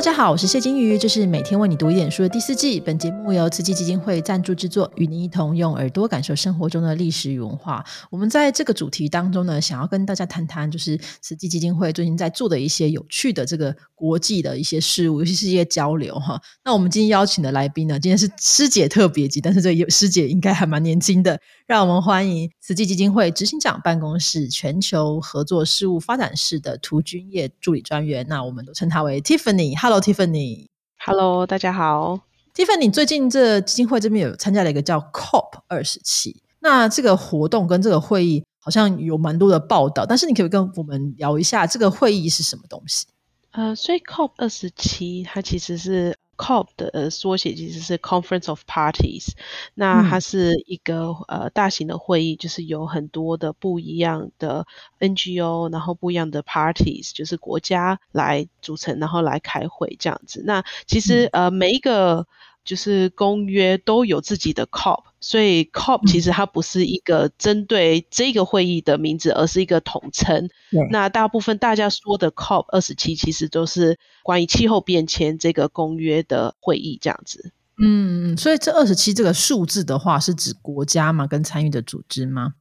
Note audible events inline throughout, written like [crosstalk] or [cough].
大家好，我是谢金鱼，这是每天为你读一点书的第四季。本节目由慈济基金会赞助制作，与您一同用耳朵感受生活中的历史与文化。我们在这个主题当中呢，想要跟大家谈谈，就是慈济基金会最近在做的一些有趣的这个国际的一些事物，尤其是一些交流哈。那我们今天邀请的来宾呢，今天是师姐特别集，但是这师姐应该还蛮年轻的，让我们欢迎慈济基金会执行长办公室全球合作事务发展室的涂君业助理专员，那我们都称她为 Tiffany。Hello Tiffany。Hello，大家好，Tiffany。最近这基金会这边有参加了一个叫 COP 二十七，那这个活动跟这个会议好像有蛮多的报道，但是你可以跟我们聊一下这个会议是什么东西？呃，所以 COP 二十七它其实是。COP 的缩写其实是 Conference of Parties，那它是一个呃大型的会议，就是有很多的不一样的 NGO，然后不一样的 Parties，就是国家来组成，然后来开会这样子。那其实呃每一个。就是公约都有自己的 COP，所以 COP 其实它不是一个针对这个会议的名字，而是一个统称。那大部分大家说的 COP 二十七，其实都是关于气候变迁这个公约的会议这样子。嗯，所以这二十七这个数字的话，是指国家吗？跟参与的组织吗？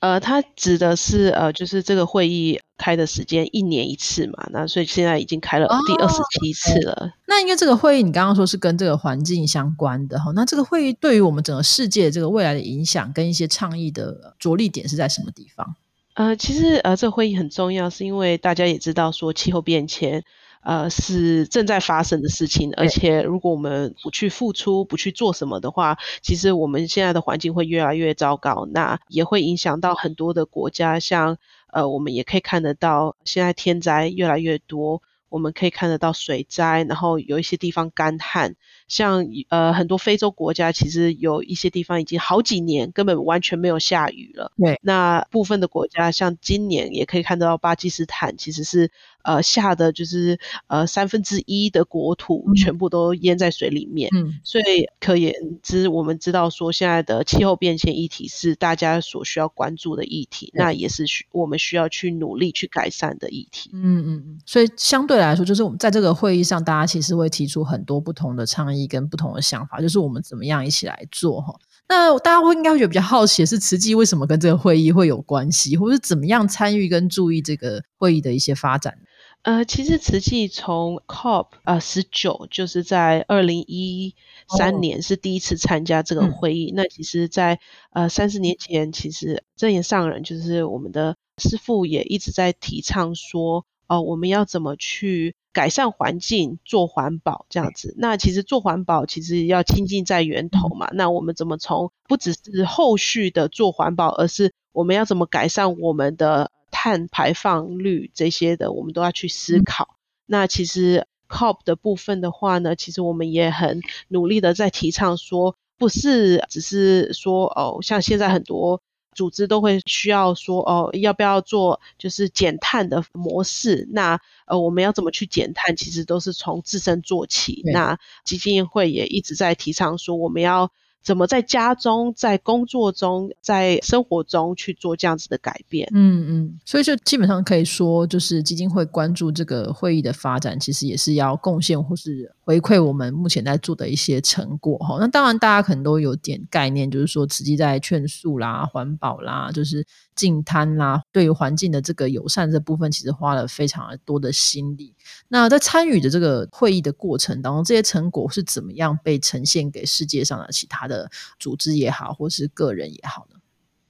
呃，它指的是呃，就是这个会议开的时间一年一次嘛，那所以现在已经开了第二十七次了。那因为这个会议你刚刚说是跟这个环境相关的哈，那这个会议对于我们整个世界这个未来的影响跟一些倡议的着力点是在什么地方？呃，其实呃，这个会议很重要，是因为大家也知道说气候变迁。呃，是正在发生的事情，而且如果我们不去付出、不去做什么的话，其实我们现在的环境会越来越糟糕，那也会影响到很多的国家，像呃，我们也可以看得到，现在天灾越来越多。我们可以看得到水灾，然后有一些地方干旱，像呃很多非洲国家，其实有一些地方已经好几年根本完全没有下雨了。对，那部分的国家，像今年也可以看得到巴基斯坦其实是呃下的就是呃三分之一的国土全部都淹在水里面。嗯，所以可言之，我们知道说现在的气候变迁议题是大家所需要关注的议题，那也是需我们需要去努力去改善的议题。嗯嗯嗯，所以相对。来说，就是我们在这个会议上，大家其实会提出很多不同的倡议跟不同的想法，就是我们怎么样一起来做哈。那大家会应该会觉得比较好奇的是，慈济为什么跟这个会议会有关系，或者怎么样参与跟注意这个会议的一些发展？呃，其实慈济从 COP 呃十九，就是在二零一三年是第一次参加这个会议。那其实，在呃三十年前，其实正言上人就是我们的师父也一直在提倡说。哦，我们要怎么去改善环境、做环保这样子？那其实做环保其实要亲近在源头嘛。那我们怎么从不只是后续的做环保，而是我们要怎么改善我们的碳排放率这些的，我们都要去思考。那其实 COP 的部分的话呢，其实我们也很努力的在提倡说，不是只是说哦，像现在很多。组织都会需要说哦，要不要做就是减碳的模式？那呃，我们要怎么去减碳？其实都是从自身做起。那基金会也一直在提倡说，我们要。怎么在家中、在工作中、在生活中去做这样子的改变？嗯嗯，所以就基本上可以说，就是基金会关注这个会议的发展，其实也是要贡献或是回馈我们目前在做的一些成果哈。那当然，大家可能都有点概念，就是说，实际在劝诉啦、环保啦，就是净滩啦，对于环境的这个友善这部分，其实花了非常多的心力。那在参与的这个会议的过程当中，这些成果是怎么样被呈现给世界上的其他的组织也好，或是个人也好呢？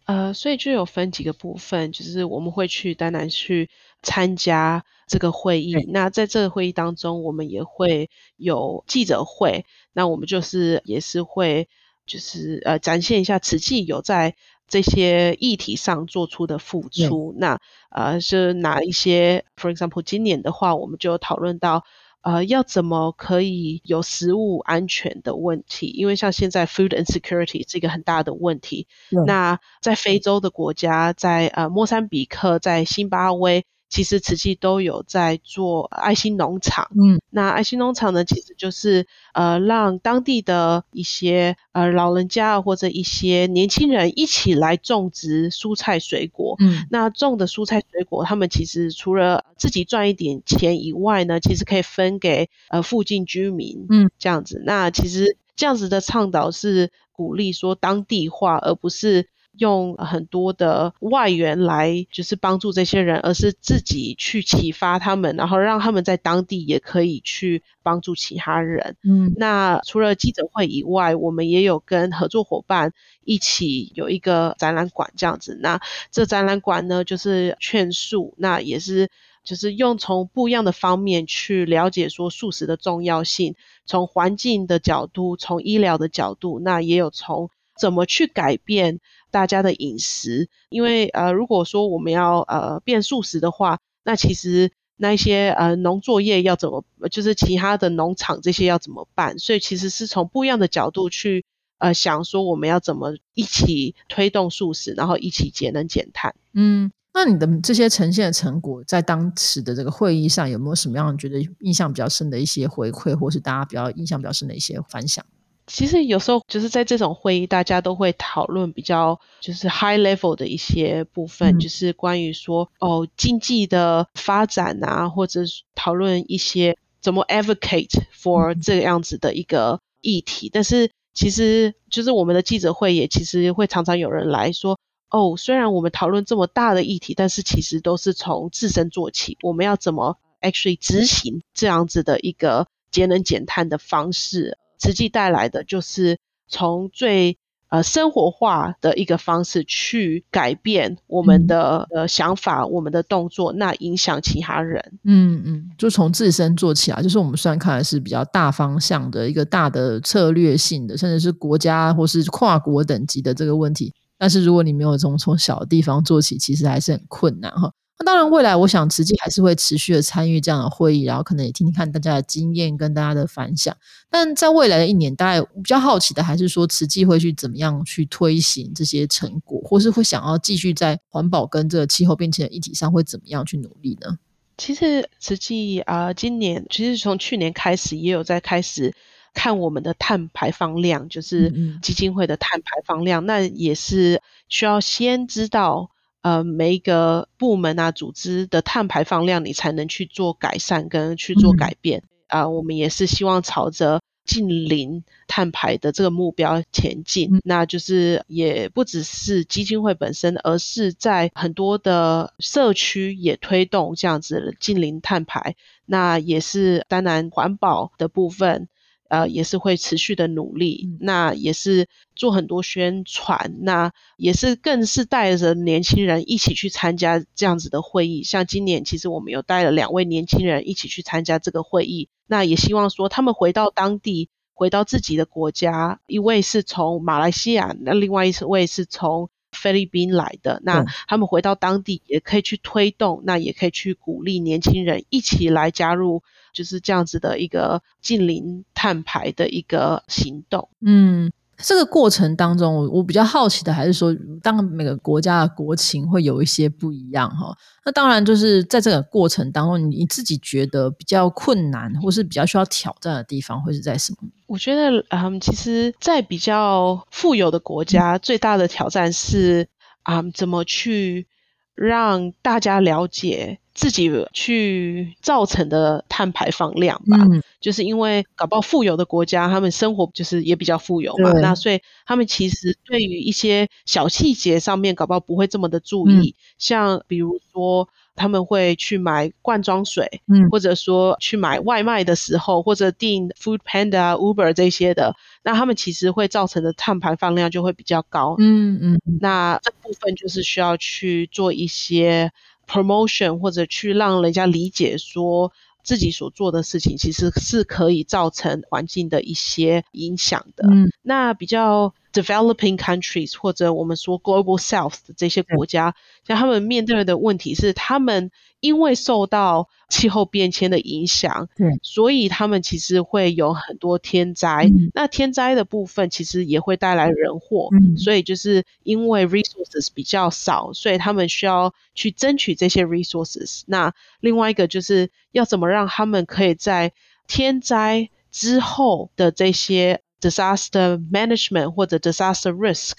呃，所以就有分几个部分，就是我们会去当然去参加这个会议。那在这个会议当中，我们也会有记者会，那我们就是也是会就是呃展现一下慈济有在。这些议题上做出的付出，那呃是哪一些？For example，今年的话，我们就讨论到，呃，要怎么可以有食物安全的问题？因为像现在 food insecurity 是一个很大的问题。那在非洲的国家，在呃莫桑比克，在津巴威，其实慈济都有在做爱心农场。嗯，那爱心农场呢，其实就是呃让当地的一些呃老人家或者一些年轻人一起来种植蔬菜水果。嗯，那种的蔬菜水果，他们其实除了自己赚一点钱以外呢，其实可以分给呃附近居民。嗯，这样子。那其实这样子的倡导是鼓励说当地化，而不是。用很多的外援来，就是帮助这些人，而是自己去启发他们，然后让他们在当地也可以去帮助其他人。嗯，那除了记者会以外，我们也有跟合作伙伴一起有一个展览馆这样子。那这展览馆呢，就是劝素，那也是就是用从不一样的方面去了解说素食的重要性，从环境的角度，从医疗的角度，那也有从怎么去改变。大家的饮食，因为呃，如果说我们要呃变素食的话，那其实那些呃农作业要怎么，就是其他的农场这些要怎么办？所以其实是从不一样的角度去呃想说我们要怎么一起推动素食，然后一起节能减碳。嗯，那你的这些呈现的成果，在当时的这个会议上有没有什么样觉得印象比较深的一些回馈，或是大家比较印象比较深的一些反响？其实有时候就是在这种会议，大家都会讨论比较就是 high level 的一些部分，就是关于说哦经济的发展啊，或者讨论一些怎么 advocate for 这样子的一个议题。但是其实就是我们的记者会也其实会常常有人来说哦，虽然我们讨论这么大的议题，但是其实都是从自身做起，我们要怎么 actually 执行这样子的一个节能减碳的方式。实际带来的就是从最呃生活化的一个方式去改变我们的呃想法，我们的动作，那影响其他人。嗯嗯，就从自身做起来，就是我们虽然看来是比较大方向的一个大的策略性的，甚至是国家或是跨国等级的这个问题，但是如果你没有从从小的地方做起，其实还是很困难哈。那当然，未来我想慈济还是会持续的参与这样的会议，然后可能也听听看大家的经验跟大家的反响。但在未来的一年，大概比较好奇的还是说，慈济会去怎么样去推行这些成果，或是会想要继续在环保跟这个气候变迁的议题上会怎么样去努力呢？其实慈济啊，今年其实从去年开始也有在开始看我们的碳排放量，就是基金会的碳排放量，那也是需要先知道。呃，每一个部门啊、组织的碳排放量，你才能去做改善跟去做改变啊。我们也是希望朝着近零碳排的这个目标前进。那就是也不只是基金会本身，而是在很多的社区也推动这样子近零碳排。那也是当然环保的部分。呃，也是会持续的努力，那也是做很多宣传，那也是更是带着年轻人一起去参加这样子的会议。像今年，其实我们有带了两位年轻人一起去参加这个会议，那也希望说他们回到当地，回到自己的国家，一位是从马来西亚，那另外一位是从菲律宾来的，那他们回到当地也可以去推动，那也可以去鼓励年轻人一起来加入。就是这样子的一个近邻碳排的一个行动。嗯，这个过程当中，我我比较好奇的还是说，当每个国家的国情会有一些不一样哈。那当然，就是在这个过程当中，你自己觉得比较困难，或是比较需要挑战的地方，会是在什么？我觉得，嗯，其实，在比较富有的国家，最大的挑战是啊，怎么去让大家了解。自己去造成的碳排放量吧，就是因为搞不好富有的国家，他们生活就是也比较富有嘛，那所以他们其实对于一些小细节上面，搞不好不会这么的注意，像比如说他们会去买罐装水，嗯，或者说去买外卖的时候，或者订 Food Panda、Uber 这些的，那他们其实会造成的碳排放量就会比较高，嗯嗯，那这部分就是需要去做一些。Promotion 或者去让人家理解说自己所做的事情其实是可以造成环境的一些影响的。嗯，那比较 developing countries 或者我们说 global south 的这些国家，像他们面对的问题是，他们因为受到气候变迁的影响，对，所以他们其实会有很多天灾。那天灾的部分其实也会带来人祸，所以就是因为 resources 比较少，所以他们需要去争取这些 resources。那另外一个就是要怎么让他们可以在天灾之后的这些 disaster management 或者 disaster risk，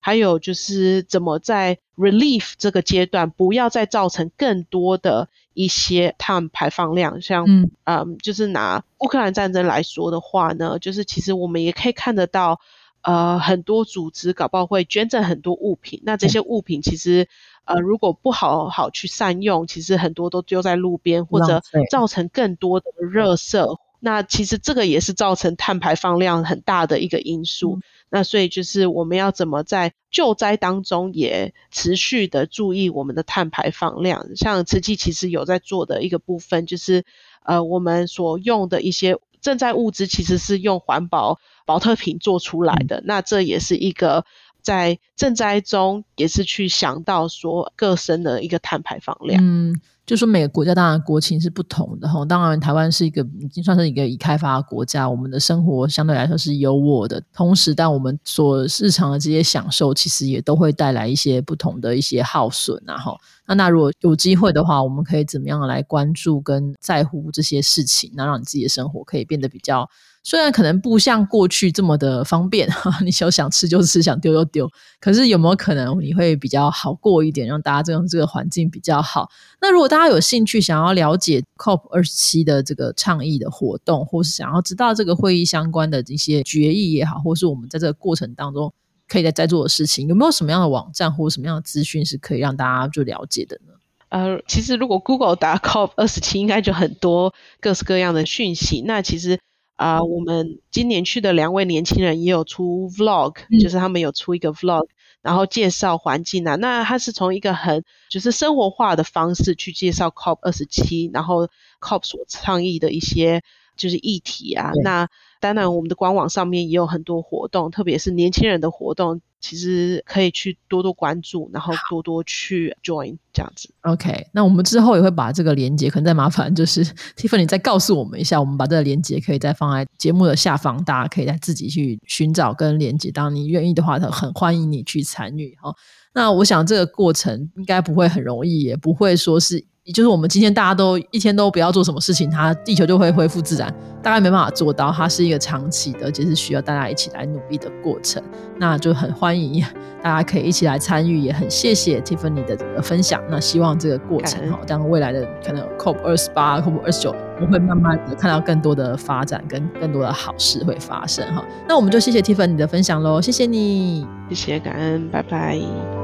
还有就是怎么在 relief 这个阶段不要再造成更多的一些碳排放量。像嗯，就是拿乌克兰战争来说的话呢，就是其实我们也可以看得到，呃，很多组织搞不好会捐赠很多物品。那这些物品其实呃，如果不好好去善用，其实很多都丢在路边，或者造成更多的热色。那其实这个也是造成碳排放量很大的一个因素。那所以就是我们要怎么在救灾当中也持续的注意我们的碳排放量。像慈济其实有在做的一个部分，就是呃我们所用的一些赈灾物资其实是用环保保特瓶做出来的。那这也是一个在赈灾中也是去想到说各省的一个碳排放量。嗯。就说每个国家当然国情是不同的哈，当然台湾是一个已经算是一个已开发的国家，我们的生活相对来说是优渥的，同时但我们所日常的这些享受，其实也都会带来一些不同的一些耗损啊哈。那那如果有机会的话，我们可以怎么样来关注跟在乎这些事情，那让你自己的生活可以变得比较。虽然可能不像过去这么的方便哈，[laughs] 你想想吃就吃，想丢就丢，可是有没有可能你会比较好过一点，让大家这样这个环境比较好？那如果大家有兴趣想要了解 COP 二十七的这个倡议的活动，或是想要知道这个会议相关的一些决议也好，或是我们在这个过程当中可以在在做的事情，有没有什么样的网站或者什么样的资讯是可以让大家就了解的呢？呃，其实如果 Google 打 COP 二十七，应该就很多各式各样的讯息。那其实。啊，我们今年去的两位年轻人也有出 vlog，就是他们有出一个 vlog，然后介绍环境啊。那他是从一个很就是生活化的方式去介绍 COP 二十七，然后 COP 所倡议的一些就是议题啊。那当然，我们的官网上面也有很多活动，特别是年轻人的活动。其实可以去多多关注，然后多多去 join 这样子。OK，那我们之后也会把这个连接，可能再麻烦就是 [laughs] Tiffany 再告诉我们一下，我们把这个连接可以再放在节目的下方，大家可以再自己去寻找跟连接。当你愿意的话，很欢迎你去参与哈。那我想这个过程应该不会很容易，也不会说是。就是我们今天大家都一天都不要做什么事情，它地球就会恢复自然，大概没办法做到。它是一个长期的，而且是需要大家一起来努力的过程。那就很欢迎大家可以一起来参与，也很谢谢 Tiffany 的这个分享。那希望这个过程哈，当未来的可能 COP 二十八、COP 二十九，我们会慢慢的看到更多的发展跟更多的好事会发生哈。那我们就谢谢 Tiffany 的分享喽，谢谢你，谢谢感恩，拜拜。